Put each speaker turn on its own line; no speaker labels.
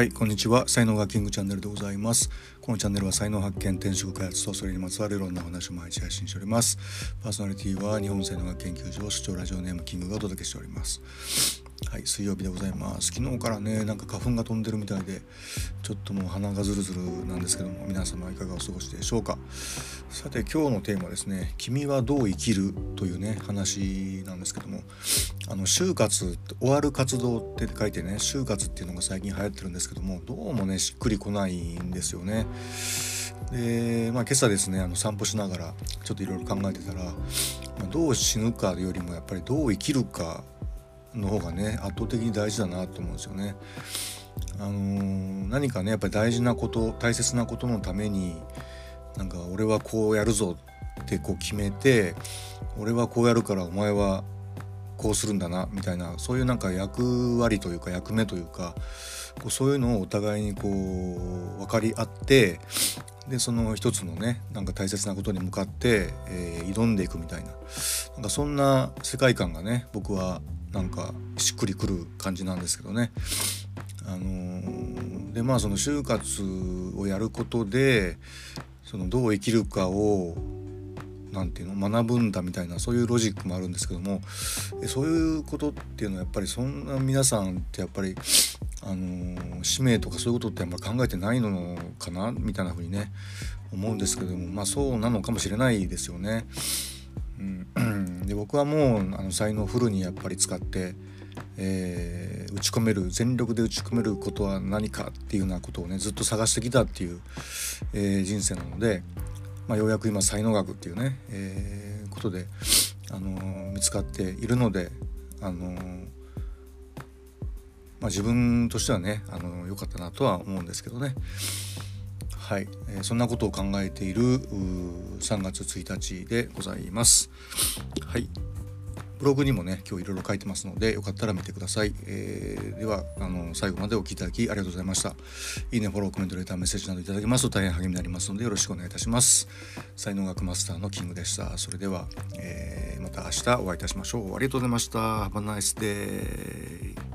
はいこんにちは。才能がキングチャンネルでございます。このチャンネルは才能発見転職開発とそれにまつわるいろんな話を毎日配信しております。パーソナリティは日本才能学研究所主張ラジオネームキングがお届けしております。はい水曜日でございます。昨日からねなんか花粉が飛んでるみたいでちょっともう鼻がズルズルなんですけども皆様いかがお過ごしでしょうか。さて今日のテーマですね。君はどう生きるというね話なんですけどもあの就活終わる活動って書いてね就活っていうのが最近流行ってるんですけどもどうもねしっくりこないんですよね。で、まあ、今朝ですねあの散歩しながらちょっといろいろ考えてたら、ま、どう死ぬかよりもやっぱりどう生きるかの方がね圧倒的に大事だなと思うんですよね。あのー、何かねやっぱり大事なこと大切なことのためになんか俺はこうやるぞってこう決めて俺はこうやるからお前はこうするんだなみたいなそういうなんか役割というか役目というかこうそういうのをお互いにこう分かり合ってでその一つのねなんか大切なことに向かって、えー、挑んでいくみたいななんかそんな世界観がね僕はなんかしっくりくる感じなんですけどね。あのー、でまあその就活をやることでそのどう生きるかを何て言うの学ぶんだみたいなそういうロジックもあるんですけどもそういうことっていうのはやっぱりそんな皆さんってやっぱりあの使命とかそういうことってあんま考えてないのかなみたいな風にね思うんですけどもまあそうなのかもしれないですよね。うん、で僕はもうあの才能をフルにやっぱり使って、えー、打ち込める全力で打ち込めることは何かっていうようなことをねずっと探してきたっていう、えー、人生なので、まあ、ようやく今才能学っていうね、えー、ことで、あのー、見つかっているので、あのまあ、自分としてはね良、あのー、かったなとは思うんですけどね。はい、えー、そんなことを考えている3月1日でございます。はい。ブログにもね今日いろいろ書いてますのでよかったら見てください、えー、ではあの最後までお聴きいただきありがとうございました。いいねフォローコメントレーターメッセージなどいただけますと大変励みになりますのでよろしくお願いいたします。才能学マスターのキングでした。それでは、えー、また明日お会いいたしましょう。ありがとうございました。Have a nice day